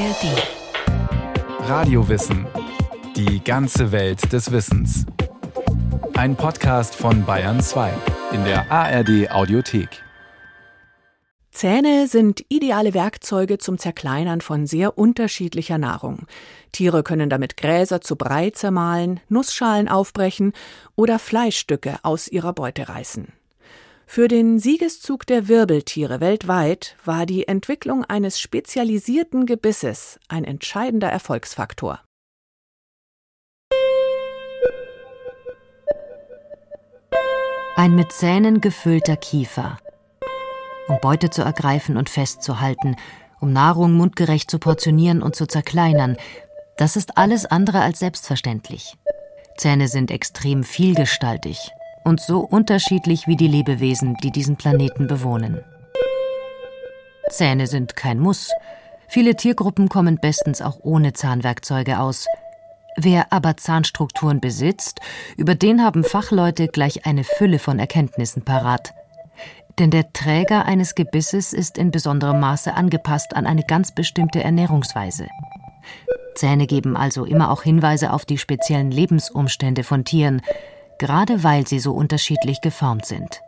ARD. Radiowissen. Die ganze Welt des Wissens. Ein Podcast von Bayern 2 in der ARD Audiothek. Zähne sind ideale Werkzeuge zum Zerkleinern von sehr unterschiedlicher Nahrung. Tiere können damit Gräser zu Brei zermahlen, Nussschalen aufbrechen oder Fleischstücke aus ihrer Beute reißen. Für den Siegeszug der Wirbeltiere weltweit war die Entwicklung eines spezialisierten Gebisses ein entscheidender Erfolgsfaktor. Ein mit Zähnen gefüllter Kiefer. Um Beute zu ergreifen und festzuhalten, um Nahrung mundgerecht zu portionieren und zu zerkleinern, das ist alles andere als selbstverständlich. Zähne sind extrem vielgestaltig, und so unterschiedlich wie die Lebewesen, die diesen Planeten bewohnen. Zähne sind kein Muss. Viele Tiergruppen kommen bestens auch ohne Zahnwerkzeuge aus. Wer aber Zahnstrukturen besitzt, über den haben Fachleute gleich eine Fülle von Erkenntnissen parat. Denn der Träger eines Gebisses ist in besonderem Maße angepasst an eine ganz bestimmte Ernährungsweise. Zähne geben also immer auch Hinweise auf die speziellen Lebensumstände von Tieren, gerade weil sie so unterschiedlich geformt sind.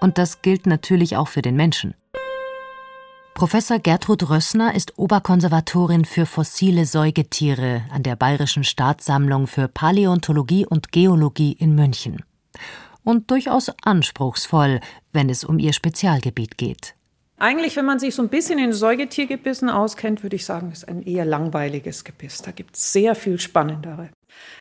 Und das gilt natürlich auch für den Menschen. Professor Gertrud Rössner ist Oberkonservatorin für fossile Säugetiere an der Bayerischen Staatssammlung für Paläontologie und Geologie in München. Und durchaus anspruchsvoll, wenn es um ihr Spezialgebiet geht. Eigentlich, wenn man sich so ein bisschen in Säugetiergebissen auskennt, würde ich sagen, ist ein eher langweiliges Gebiss. Da gibt es sehr viel Spannendere.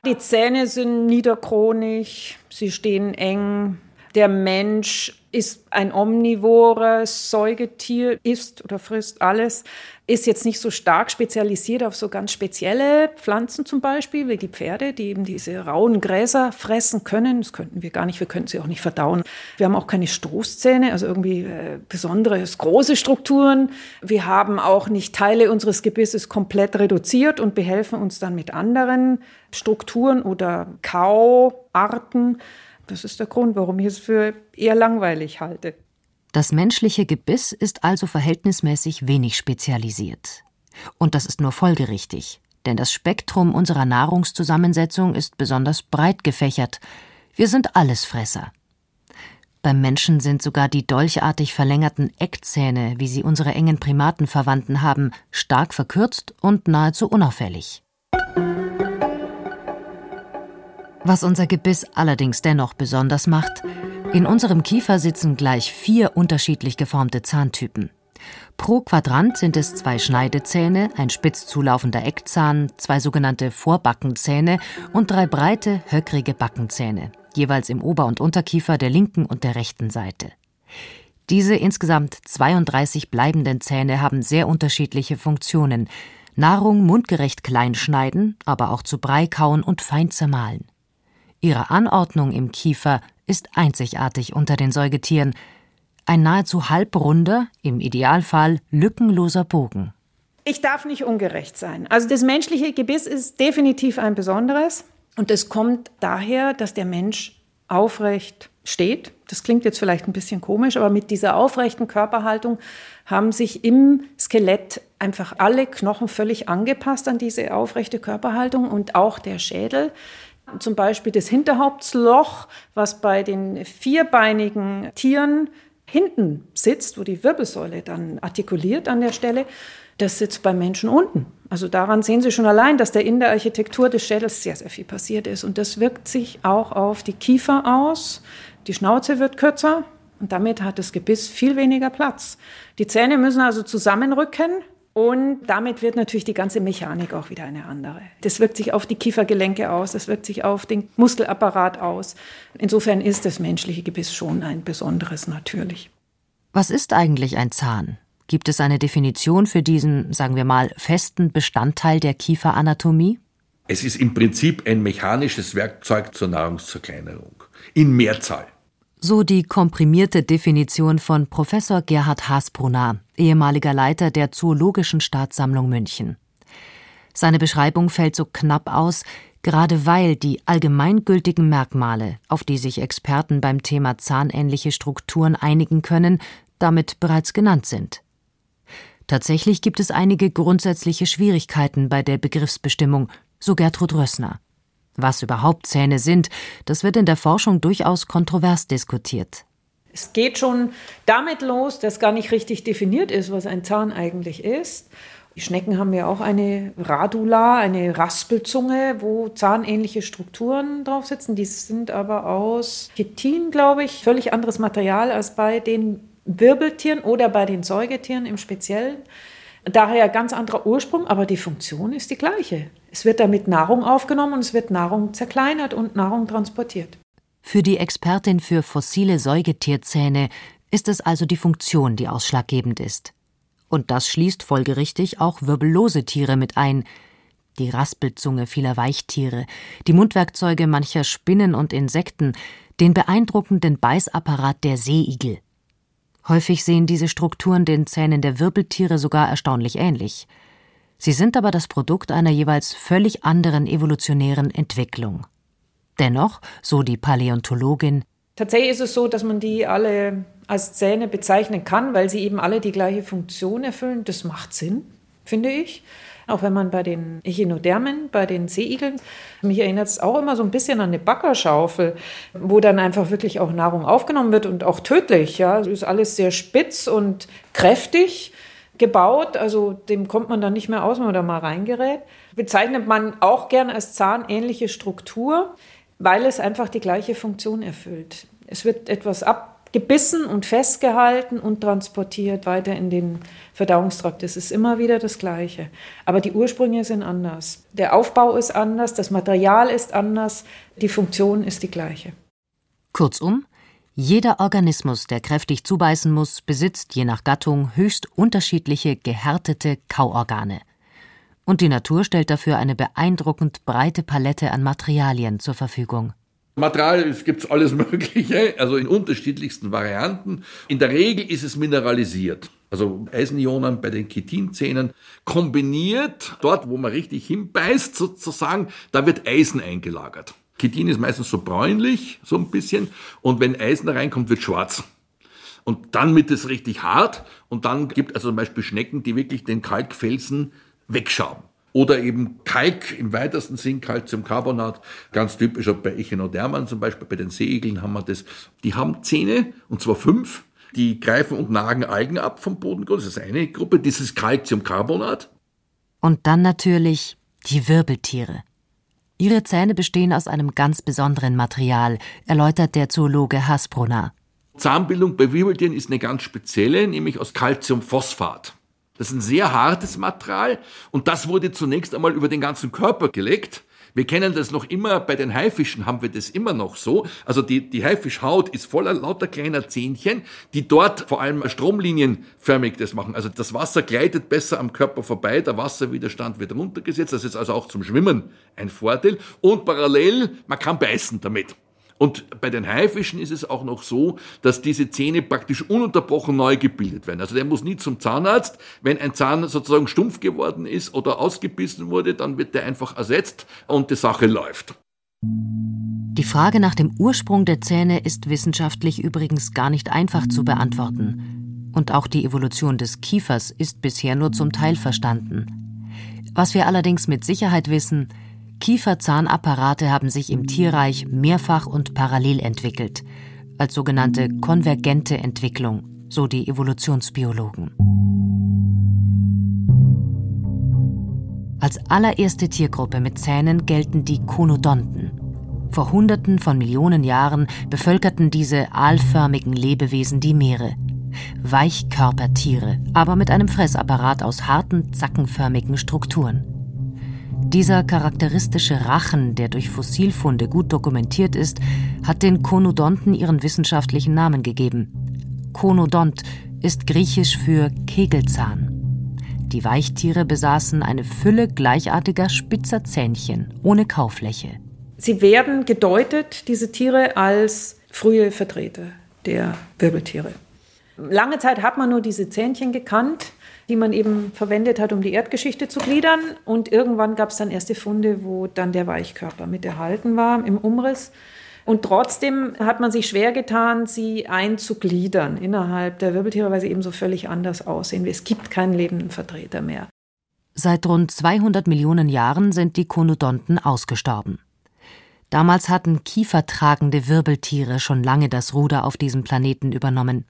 Die Zähne sind niederchronig, sie stehen eng. Der Mensch ist ein omnivores Säugetier, isst oder frisst alles, ist jetzt nicht so stark spezialisiert auf so ganz spezielle Pflanzen zum Beispiel, wie die Pferde, die eben diese rauen Gräser fressen können. Das könnten wir gar nicht, wir könnten sie auch nicht verdauen. Wir haben auch keine Stoßzähne, also irgendwie äh, besondere große Strukturen. Wir haben auch nicht Teile unseres Gebisses komplett reduziert und behelfen uns dann mit anderen Strukturen oder Kauarten. Das ist der Grund, warum ich es für eher langweilig halte. Das menschliche Gebiss ist also verhältnismäßig wenig spezialisiert. Und das ist nur folgerichtig, denn das Spektrum unserer Nahrungszusammensetzung ist besonders breit gefächert. Wir sind Allesfresser. Beim Menschen sind sogar die dolchartig verlängerten Eckzähne, wie sie unsere engen Primatenverwandten haben, stark verkürzt und nahezu unauffällig. Was unser Gebiss allerdings dennoch besonders macht, in unserem Kiefer sitzen gleich vier unterschiedlich geformte Zahntypen. Pro Quadrant sind es zwei Schneidezähne, ein spitz zulaufender Eckzahn, zwei sogenannte Vorbackenzähne und drei breite, höckrige Backenzähne, jeweils im Ober- und Unterkiefer der linken und der rechten Seite. Diese insgesamt 32 bleibenden Zähne haben sehr unterschiedliche Funktionen. Nahrung mundgerecht klein schneiden, aber auch zu Brei kauen und fein zermahlen. Ihre Anordnung im Kiefer ist einzigartig unter den Säugetieren. Ein nahezu halbrunder, im Idealfall lückenloser Bogen. Ich darf nicht ungerecht sein. Also das menschliche Gebiss ist definitiv ein besonderes. Und es kommt daher, dass der Mensch aufrecht steht. Das klingt jetzt vielleicht ein bisschen komisch, aber mit dieser aufrechten Körperhaltung haben sich im Skelett einfach alle Knochen völlig angepasst an diese aufrechte Körperhaltung und auch der Schädel. Zum Beispiel das Hinterhauptsloch, was bei den vierbeinigen Tieren hinten sitzt, wo die Wirbelsäule dann artikuliert an der Stelle, das sitzt beim Menschen unten. Also daran sehen Sie schon allein, dass da in der Architektur des Schädels sehr, sehr viel passiert ist. Und das wirkt sich auch auf die Kiefer aus. Die Schnauze wird kürzer und damit hat das Gebiss viel weniger Platz. Die Zähne müssen also zusammenrücken, und damit wird natürlich die ganze Mechanik auch wieder eine andere. Das wirkt sich auf die Kiefergelenke aus, das wirkt sich auf den Muskelapparat aus. Insofern ist das menschliche Gebiss schon ein besonderes natürlich. Was ist eigentlich ein Zahn? Gibt es eine Definition für diesen, sagen wir mal, festen Bestandteil der Kieferanatomie? Es ist im Prinzip ein mechanisches Werkzeug zur Nahrungszerkleinerung. In Mehrzahl. So die komprimierte Definition von Professor Gerhard Haasbrunner, ehemaliger Leiter der Zoologischen Staatssammlung München. Seine Beschreibung fällt so knapp aus, gerade weil die allgemeingültigen Merkmale, auf die sich Experten beim Thema zahnähnliche Strukturen einigen können, damit bereits genannt sind. Tatsächlich gibt es einige grundsätzliche Schwierigkeiten bei der Begriffsbestimmung, so Gertrud Rössner. Was überhaupt Zähne sind, das wird in der Forschung durchaus kontrovers diskutiert. Es geht schon damit los, dass gar nicht richtig definiert ist, was ein Zahn eigentlich ist. Die Schnecken haben ja auch eine Radula, eine Raspelzunge, wo zahnähnliche Strukturen drauf sitzen. Die sind aber aus Chitin, glaube ich, völlig anderes Material als bei den Wirbeltieren oder bei den Säugetieren im Speziellen. Daher ganz anderer Ursprung, aber die Funktion ist die gleiche. Es wird damit Nahrung aufgenommen und es wird Nahrung zerkleinert und Nahrung transportiert. Für die Expertin für fossile Säugetierzähne ist es also die Funktion, die ausschlaggebend ist. Und das schließt folgerichtig auch wirbellose Tiere mit ein. Die Raspelzunge vieler Weichtiere, die Mundwerkzeuge mancher Spinnen und Insekten, den beeindruckenden Beißapparat der Seeigel. Häufig sehen diese Strukturen den Zähnen der Wirbeltiere sogar erstaunlich ähnlich. Sie sind aber das Produkt einer jeweils völlig anderen evolutionären Entwicklung. Dennoch, so die Paläontologin, Tatsächlich ist es so, dass man die alle als Zähne bezeichnen kann, weil sie eben alle die gleiche Funktion erfüllen. Das macht Sinn, finde ich. Auch wenn man bei den Echinodermen, bei den Seeigeln, mich erinnert es auch immer so ein bisschen an eine Backerschaufel, wo dann einfach wirklich auch Nahrung aufgenommen wird und auch tödlich. Ja, es ist alles sehr spitz und kräftig gebaut, also dem kommt man dann nicht mehr aus, wenn man da mal reingerät. Bezeichnet man auch gern als zahnähnliche Struktur weil es einfach die gleiche Funktion erfüllt. Es wird etwas abgebissen und festgehalten und transportiert weiter in den Verdauungstrakt. Es ist immer wieder das Gleiche. Aber die Ursprünge sind anders. Der Aufbau ist anders, das Material ist anders, die Funktion ist die gleiche. Kurzum, jeder Organismus, der kräftig zubeißen muss, besitzt je nach Gattung höchst unterschiedliche gehärtete Kauorgane und die Natur stellt dafür eine beeindruckend breite Palette an Materialien zur Verfügung. Material gibt es alles Mögliche, also in unterschiedlichsten Varianten. In der Regel ist es mineralisiert. Also Eisenionen bei den Chitinzähnen kombiniert, dort wo man richtig hinbeißt sozusagen, da wird Eisen eingelagert. Chitin ist meistens so bräunlich, so ein bisschen, und wenn Eisen reinkommt, wird schwarz. Und dann wird es richtig hart und dann gibt es also zum Beispiel Schnecken, die wirklich den Kalkfelsen wegschaben. Oder eben Kalk im weitesten Sinn, Calciumcarbonat, ganz typisch auch bei Echinodermen zum Beispiel, bei den Seeigeln haben wir das. Die haben Zähne, und zwar fünf, die greifen und nagen Algen ab vom Bodengrund. Das ist eine Gruppe, dieses Calciumcarbonat. Und dann natürlich die Wirbeltiere. Ihre Zähne bestehen aus einem ganz besonderen Material, erläutert der Zoologe Hasbrunner. Zahnbildung bei Wirbeltieren ist eine ganz spezielle, nämlich aus Calciumphosphat. Das ist ein sehr hartes Material und das wurde zunächst einmal über den ganzen Körper gelegt. Wir kennen das noch immer, bei den Haifischen haben wir das immer noch so. Also die, die Haifischhaut ist voller lauter kleiner Zähnchen, die dort vor allem stromlinienförmig das machen. Also das Wasser gleitet besser am Körper vorbei, der Wasserwiderstand wird runtergesetzt. Das ist also auch zum Schwimmen ein Vorteil. Und parallel, man kann beißen damit. Und bei den Haifischen ist es auch noch so, dass diese Zähne praktisch ununterbrochen neu gebildet werden. Also der muss nie zum Zahnarzt. Wenn ein Zahn sozusagen stumpf geworden ist oder ausgebissen wurde, dann wird der einfach ersetzt und die Sache läuft. Die Frage nach dem Ursprung der Zähne ist wissenschaftlich übrigens gar nicht einfach zu beantworten. Und auch die Evolution des Kiefers ist bisher nur zum Teil verstanden. Was wir allerdings mit Sicherheit wissen, Kieferzahnapparate haben sich im Tierreich mehrfach und parallel entwickelt, als sogenannte konvergente Entwicklung, so die Evolutionsbiologen. Als allererste Tiergruppe mit Zähnen gelten die Konodonten. Vor Hunderten von Millionen Jahren bevölkerten diese aalförmigen Lebewesen die Meere. Weichkörpertiere, aber mit einem Fressapparat aus harten, zackenförmigen Strukturen. Dieser charakteristische Rachen, der durch Fossilfunde gut dokumentiert ist, hat den Konodonten ihren wissenschaftlichen Namen gegeben. Konodont ist griechisch für Kegelzahn. Die Weichtiere besaßen eine Fülle gleichartiger spitzer Zähnchen ohne Kaufläche. Sie werden gedeutet, diese Tiere, als frühe Vertreter der Wirbeltiere. Lange Zeit hat man nur diese Zähnchen gekannt die man eben verwendet hat, um die Erdgeschichte zu gliedern. Und irgendwann gab es dann erste Funde, wo dann der Weichkörper mit erhalten war im Umriss. Und trotzdem hat man sich schwer getan, sie einzugliedern innerhalb der Wirbeltiere, weil sie eben so völlig anders aussehen. Es gibt keinen lebenden Vertreter mehr. Seit rund 200 Millionen Jahren sind die Konodonten ausgestorben. Damals hatten kiefertragende Wirbeltiere schon lange das Ruder auf diesem Planeten übernommen.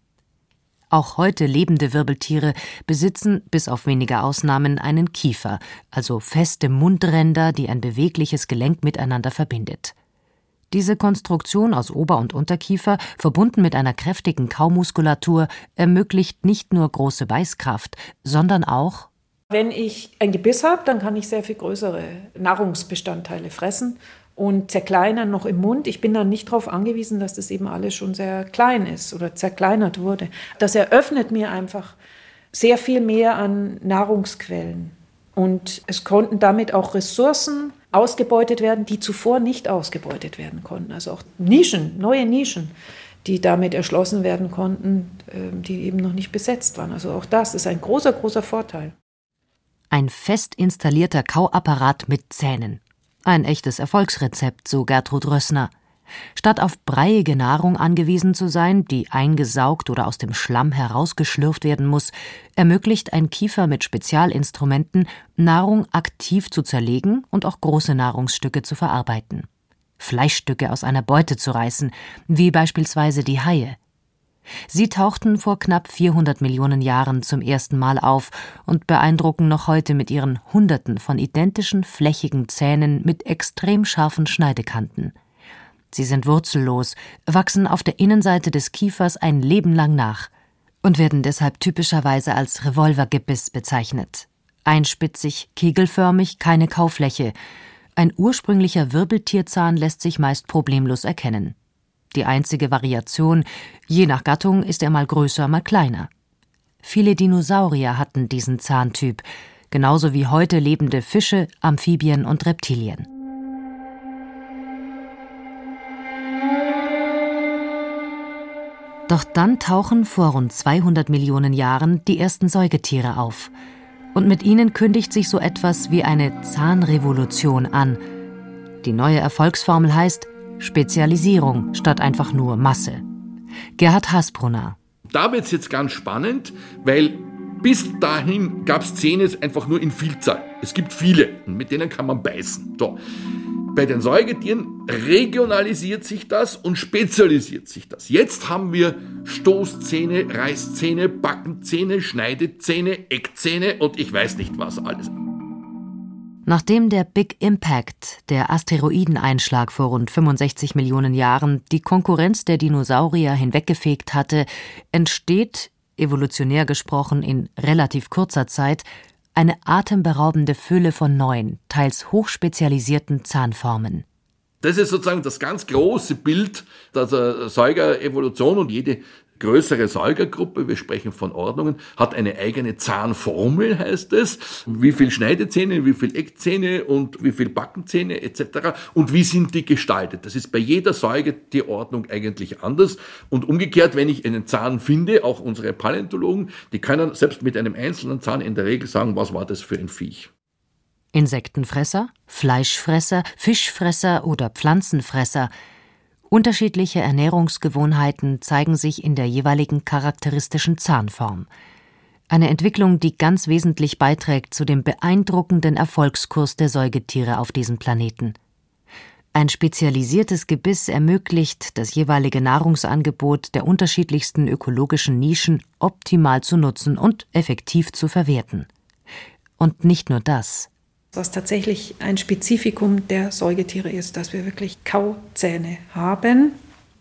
Auch heute lebende Wirbeltiere besitzen, bis auf wenige Ausnahmen, einen Kiefer, also feste Mundränder, die ein bewegliches Gelenk miteinander verbindet. Diese Konstruktion aus Ober- und Unterkiefer, verbunden mit einer kräftigen Kaumuskulatur, ermöglicht nicht nur große Beißkraft, sondern auch wenn ich ein Gebiss habe, dann kann ich sehr viel größere Nahrungsbestandteile fressen und zerkleinern noch im Mund. Ich bin dann nicht darauf angewiesen, dass das eben alles schon sehr klein ist oder zerkleinert wurde. Das eröffnet mir einfach sehr viel mehr an Nahrungsquellen. Und es konnten damit auch Ressourcen ausgebeutet werden, die zuvor nicht ausgebeutet werden konnten. Also auch Nischen, neue Nischen, die damit erschlossen werden konnten, ähm, die eben noch nicht besetzt waren. Also auch das ist ein großer, großer Vorteil. Ein fest installierter Kauapparat mit Zähnen. Ein echtes Erfolgsrezept, so Gertrud Rössner. Statt auf breiige Nahrung angewiesen zu sein, die eingesaugt oder aus dem Schlamm herausgeschlürft werden muss, ermöglicht ein Kiefer mit Spezialinstrumenten, Nahrung aktiv zu zerlegen und auch große Nahrungsstücke zu verarbeiten. Fleischstücke aus einer Beute zu reißen, wie beispielsweise die Haie. Sie tauchten vor knapp 400 Millionen Jahren zum ersten Mal auf und beeindrucken noch heute mit ihren Hunderten von identischen flächigen Zähnen mit extrem scharfen Schneidekanten. Sie sind wurzellos, wachsen auf der Innenseite des Kiefers ein Leben lang nach und werden deshalb typischerweise als Revolvergebiss bezeichnet. Einspitzig, kegelförmig, keine Kaufläche. Ein ursprünglicher Wirbeltierzahn lässt sich meist problemlos erkennen. Die einzige Variation, je nach Gattung ist er mal größer, mal kleiner. Viele Dinosaurier hatten diesen Zahntyp, genauso wie heute lebende Fische, Amphibien und Reptilien. Doch dann tauchen vor rund 200 Millionen Jahren die ersten Säugetiere auf. Und mit ihnen kündigt sich so etwas wie eine Zahnrevolution an. Die neue Erfolgsformel heißt Spezialisierung statt einfach nur Masse. Gerhard Hasbrunner. Da wird es jetzt ganz spannend, weil bis dahin gab es Zähne einfach nur in Vielzahl. Es gibt viele mit denen kann man beißen. So. Bei den Säugetieren regionalisiert sich das und spezialisiert sich das. Jetzt haben wir Stoßzähne, Reißzähne, Backenzähne, Schneidezähne, Eckzähne und ich weiß nicht was alles. Nachdem der Big Impact, der Asteroideneinschlag vor rund 65 Millionen Jahren, die Konkurrenz der Dinosaurier hinweggefegt hatte, entsteht, evolutionär gesprochen in relativ kurzer Zeit, eine atemberaubende Fülle von neuen, teils hochspezialisierten Zahnformen. Das ist sozusagen das ganz große Bild der Säugerevolution und jede größere Säugergruppe, wir sprechen von Ordnungen, hat eine eigene Zahnformel, heißt es. Wie viel Schneidezähne, wie viel Eckzähne und wie viel Backenzähne etc. Und wie sind die gestaltet? Das ist bei jeder Säugetierordnung eigentlich anders. Und umgekehrt, wenn ich einen Zahn finde, auch unsere Paläontologen, die können selbst mit einem einzelnen Zahn in der Regel sagen, was war das für ein Viech. Insektenfresser, Fleischfresser, Fischfresser oder Pflanzenfresser – Unterschiedliche Ernährungsgewohnheiten zeigen sich in der jeweiligen charakteristischen Zahnform. Eine Entwicklung, die ganz wesentlich beiträgt zu dem beeindruckenden Erfolgskurs der Säugetiere auf diesem Planeten. Ein spezialisiertes Gebiss ermöglicht, das jeweilige Nahrungsangebot der unterschiedlichsten ökologischen Nischen optimal zu nutzen und effektiv zu verwerten. Und nicht nur das was tatsächlich ein Spezifikum der Säugetiere ist, dass wir wirklich Kauzähne haben.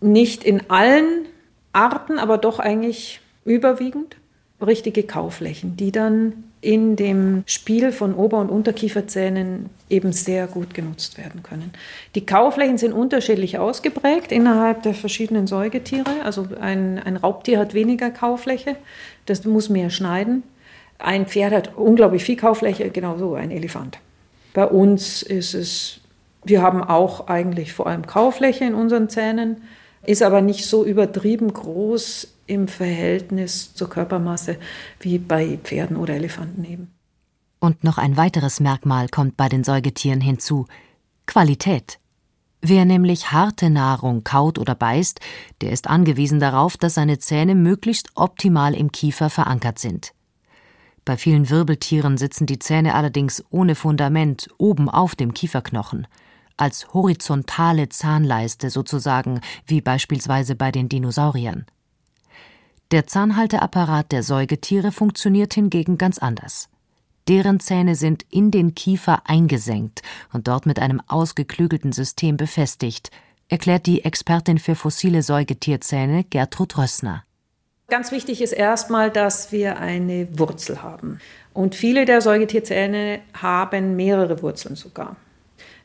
Nicht in allen Arten, aber doch eigentlich überwiegend richtige Kauflächen, die dann in dem Spiel von Ober- und Unterkieferzähnen eben sehr gut genutzt werden können. Die Kauflächen sind unterschiedlich ausgeprägt innerhalb der verschiedenen Säugetiere. Also ein, ein Raubtier hat weniger Kaufläche, das muss mehr schneiden. Ein Pferd hat unglaublich viel Kaufläche, genauso ein Elefant. Bei uns ist es, wir haben auch eigentlich vor allem Kaufläche in unseren Zähnen, ist aber nicht so übertrieben groß im Verhältnis zur Körpermasse wie bei Pferden oder Elefanten eben. Und noch ein weiteres Merkmal kommt bei den Säugetieren hinzu Qualität. Wer nämlich harte Nahrung kaut oder beißt, der ist angewiesen darauf, dass seine Zähne möglichst optimal im Kiefer verankert sind. Bei vielen Wirbeltieren sitzen die Zähne allerdings ohne Fundament oben auf dem Kieferknochen, als horizontale Zahnleiste sozusagen, wie beispielsweise bei den Dinosauriern. Der Zahnhalteapparat der Säugetiere funktioniert hingegen ganz anders. Deren Zähne sind in den Kiefer eingesenkt und dort mit einem ausgeklügelten System befestigt, erklärt die Expertin für fossile Säugetierzähne Gertrud Rössner. Ganz wichtig ist erstmal, dass wir eine Wurzel haben. Und viele der Säugetierzähne haben mehrere Wurzeln sogar.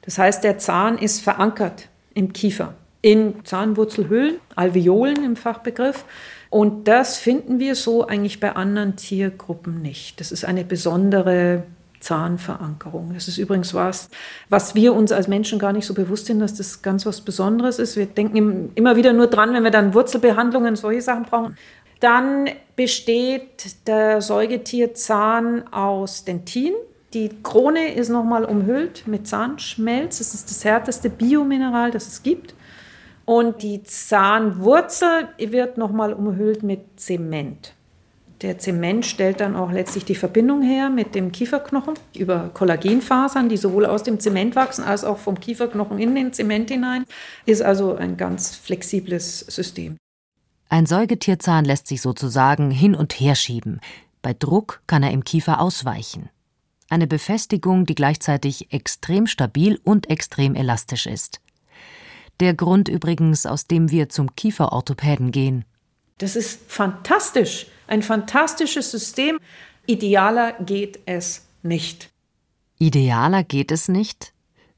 Das heißt, der Zahn ist verankert im Kiefer, in Zahnwurzelhöhlen, Alveolen im Fachbegriff. Und das finden wir so eigentlich bei anderen Tiergruppen nicht. Das ist eine besondere Zahnverankerung. Das ist übrigens was, was wir uns als Menschen gar nicht so bewusst sind, dass das ganz was Besonderes ist. Wir denken immer wieder nur dran, wenn wir dann Wurzelbehandlungen, solche Sachen brauchen. Dann besteht der Säugetierzahn aus Dentin. Die Krone ist nochmal umhüllt mit Zahnschmelz. Das ist das härteste Biomineral, das es gibt. Und die Zahnwurzel wird nochmal umhüllt mit Zement. Der Zement stellt dann auch letztlich die Verbindung her mit dem Kieferknochen über Kollagenfasern, die sowohl aus dem Zement wachsen als auch vom Kieferknochen in den Zement hinein. Ist also ein ganz flexibles System. Ein Säugetierzahn lässt sich sozusagen hin und her schieben. Bei Druck kann er im Kiefer ausweichen. Eine Befestigung, die gleichzeitig extrem stabil und extrem elastisch ist. Der Grund übrigens, aus dem wir zum Kieferorthopäden gehen. Das ist fantastisch, ein fantastisches System. Idealer geht es nicht. Idealer geht es nicht?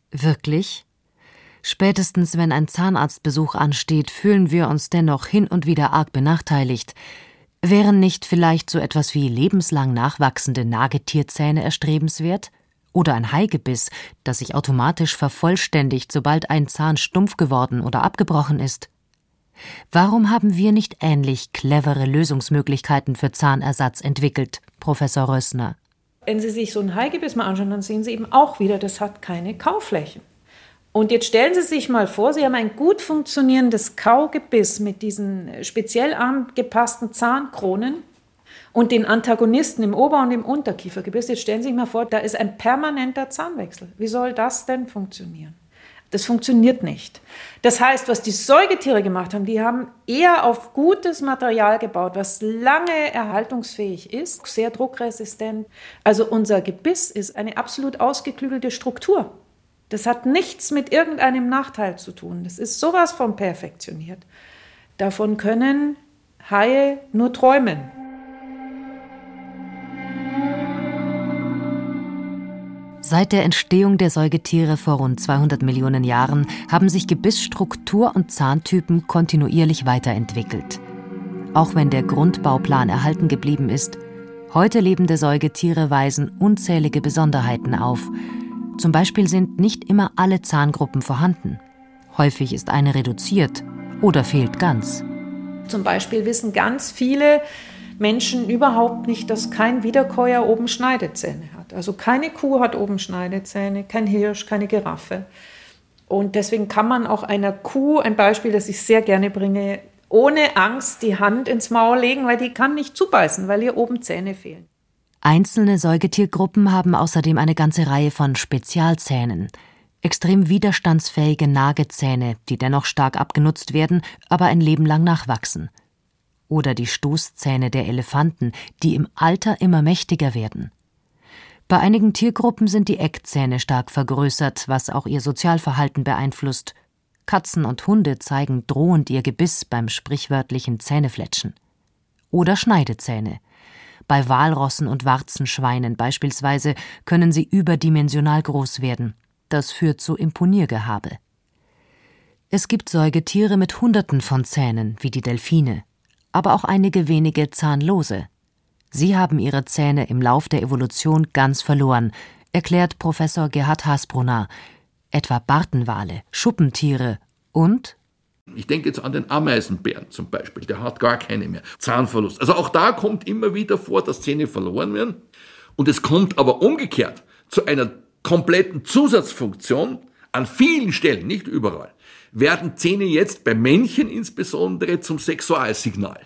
Wirklich? Spätestens wenn ein Zahnarztbesuch ansteht, fühlen wir uns dennoch hin und wieder arg benachteiligt. Wären nicht vielleicht so etwas wie lebenslang nachwachsende Nagetierzähne erstrebenswert? oder ein Haigebiss, das sich automatisch vervollständigt, sobald ein Zahn stumpf geworden oder abgebrochen ist? Warum haben wir nicht ähnlich clevere Lösungsmöglichkeiten für Zahnersatz entwickelt, Professor Rössner? Wenn Sie sich so ein Haigebiss mal anschauen, dann sehen Sie eben auch wieder, das hat keine Kauflächen. Und jetzt stellen Sie sich mal vor, Sie haben ein gut funktionierendes Kaugebiss mit diesen speziell angepassten Zahnkronen und den Antagonisten im Ober- und im Unterkiefergebiss. Jetzt stellen Sie sich mal vor, da ist ein permanenter Zahnwechsel. Wie soll das denn funktionieren? Das funktioniert nicht. Das heißt, was die Säugetiere gemacht haben, die haben eher auf gutes Material gebaut, was lange erhaltungsfähig ist, sehr druckresistent. Also unser Gebiss ist eine absolut ausgeklügelte Struktur. Das hat nichts mit irgendeinem Nachteil zu tun. Das ist sowas von perfektioniert. Davon können Haie nur träumen. Seit der Entstehung der Säugetiere vor rund 200 Millionen Jahren haben sich Gebissstruktur und Zahntypen kontinuierlich weiterentwickelt. Auch wenn der Grundbauplan erhalten geblieben ist, heute lebende Säugetiere weisen unzählige Besonderheiten auf. Zum Beispiel sind nicht immer alle Zahngruppen vorhanden. Häufig ist eine reduziert oder fehlt ganz. Zum Beispiel wissen ganz viele Menschen überhaupt nicht, dass kein Wiederkäuer oben Schneidezähne hat. Also keine Kuh hat oben Schneidezähne, kein Hirsch, keine Giraffe. Und deswegen kann man auch einer Kuh, ein Beispiel, das ich sehr gerne bringe, ohne Angst die Hand ins Maul legen, weil die kann nicht zubeißen, weil ihr oben Zähne fehlen. Einzelne Säugetiergruppen haben außerdem eine ganze Reihe von Spezialzähnen. Extrem widerstandsfähige Nagezähne, die dennoch stark abgenutzt werden, aber ein Leben lang nachwachsen oder die Stoßzähne der Elefanten, die im Alter immer mächtiger werden. Bei einigen Tiergruppen sind die Eckzähne stark vergrößert, was auch ihr Sozialverhalten beeinflusst. Katzen und Hunde zeigen drohend ihr Gebiss beim sprichwörtlichen Zähnefletschen. Oder Schneidezähne. Bei Walrossen und Warzenschweinen beispielsweise können sie überdimensional groß werden. Das führt zu Imponiergehabe. Es gibt Säugetiere mit Hunderten von Zähnen, wie die Delfine aber auch einige wenige zahnlose. Sie haben ihre Zähne im Lauf der Evolution ganz verloren, erklärt Professor Gerhard Hasbrunner. Etwa Bartenwale, Schuppentiere und ich denke jetzt an den Ameisenbären zum Beispiel, der hat gar keine mehr. Zahnverlust. Also auch da kommt immer wieder vor, dass Zähne verloren werden. Und es kommt aber umgekehrt zu einer kompletten Zusatzfunktion An vielen Stellen, nicht überall, werden Zähne jetzt bei Männchen insbesondere zum Sexualsignal.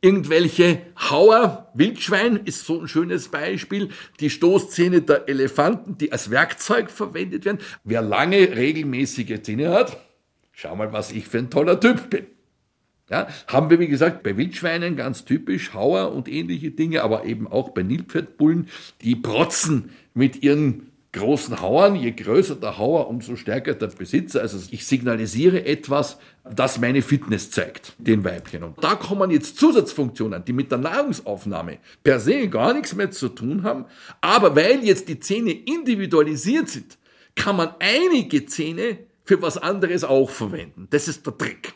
Irgendwelche Hauer, Wildschwein ist so ein schönes Beispiel, die Stoßzähne der Elefanten, die als Werkzeug verwendet werden. Wer lange regelmäßige Zähne hat, schau mal, was ich für ein toller Typ bin. Ja, haben wir, wie gesagt, bei Wildschweinen ganz typisch Hauer und ähnliche Dinge, aber eben auch bei Nilpferdbullen, die protzen mit ihren großen Hauern. Je größer der Hauer, umso stärker der Besitzer. Also ich signalisiere etwas, das meine Fitness zeigt, den Weibchen. Und da kommen jetzt Zusatzfunktionen, die mit der Nahrungsaufnahme per se gar nichts mehr zu tun haben. Aber weil jetzt die Zähne individualisiert sind, kann man einige Zähne für was anderes auch verwenden. Das ist der Trick.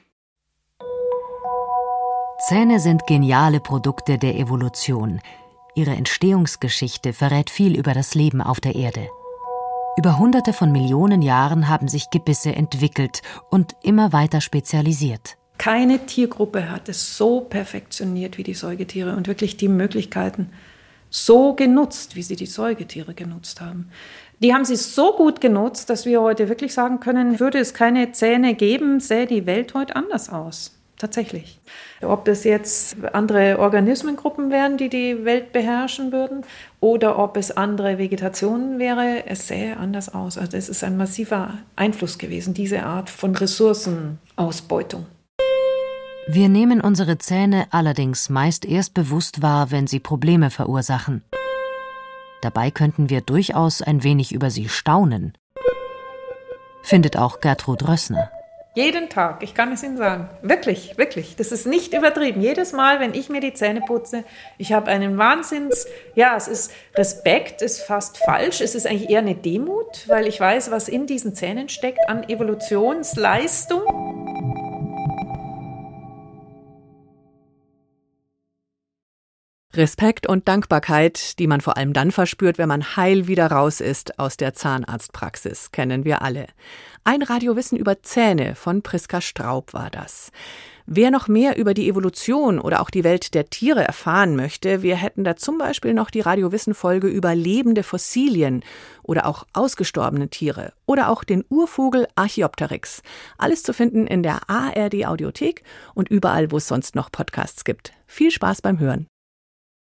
Zähne sind geniale Produkte der Evolution. Ihre Entstehungsgeschichte verrät viel über das Leben auf der Erde. Über hunderte von Millionen Jahren haben sich Gebisse entwickelt und immer weiter spezialisiert. Keine Tiergruppe hat es so perfektioniert wie die Säugetiere und wirklich die Möglichkeiten so genutzt, wie sie die Säugetiere genutzt haben. Die haben sie so gut genutzt, dass wir heute wirklich sagen können, würde es keine Zähne geben, sähe die Welt heute anders aus tatsächlich. Ob das jetzt andere Organismengruppen wären, die die Welt beherrschen würden, oder ob es andere Vegetationen wäre, es sähe anders aus. Also es ist ein massiver Einfluss gewesen, diese Art von Ressourcenausbeutung. Wir nehmen unsere Zähne allerdings meist erst bewusst wahr, wenn sie Probleme verursachen. Dabei könnten wir durchaus ein wenig über sie staunen. Findet auch Gertrud Rössner. Jeden Tag, ich kann es Ihnen sagen. Wirklich, wirklich. Das ist nicht übertrieben. Jedes Mal, wenn ich mir die Zähne putze, ich habe einen Wahnsinns, ja, es ist Respekt, ist fast falsch. Es ist eigentlich eher eine Demut, weil ich weiß, was in diesen Zähnen steckt an Evolutionsleistung. Respekt und Dankbarkeit, die man vor allem dann verspürt, wenn man heil wieder raus ist aus der Zahnarztpraxis, kennen wir alle. Ein Radiowissen über Zähne von Priska Straub war das. Wer noch mehr über die Evolution oder auch die Welt der Tiere erfahren möchte, wir hätten da zum Beispiel noch die Radiowissen-Folge über lebende Fossilien oder auch ausgestorbene Tiere oder auch den Urvogel Archaeopteryx. Alles zu finden in der ARD Audiothek und überall, wo es sonst noch Podcasts gibt. Viel Spaß beim Hören.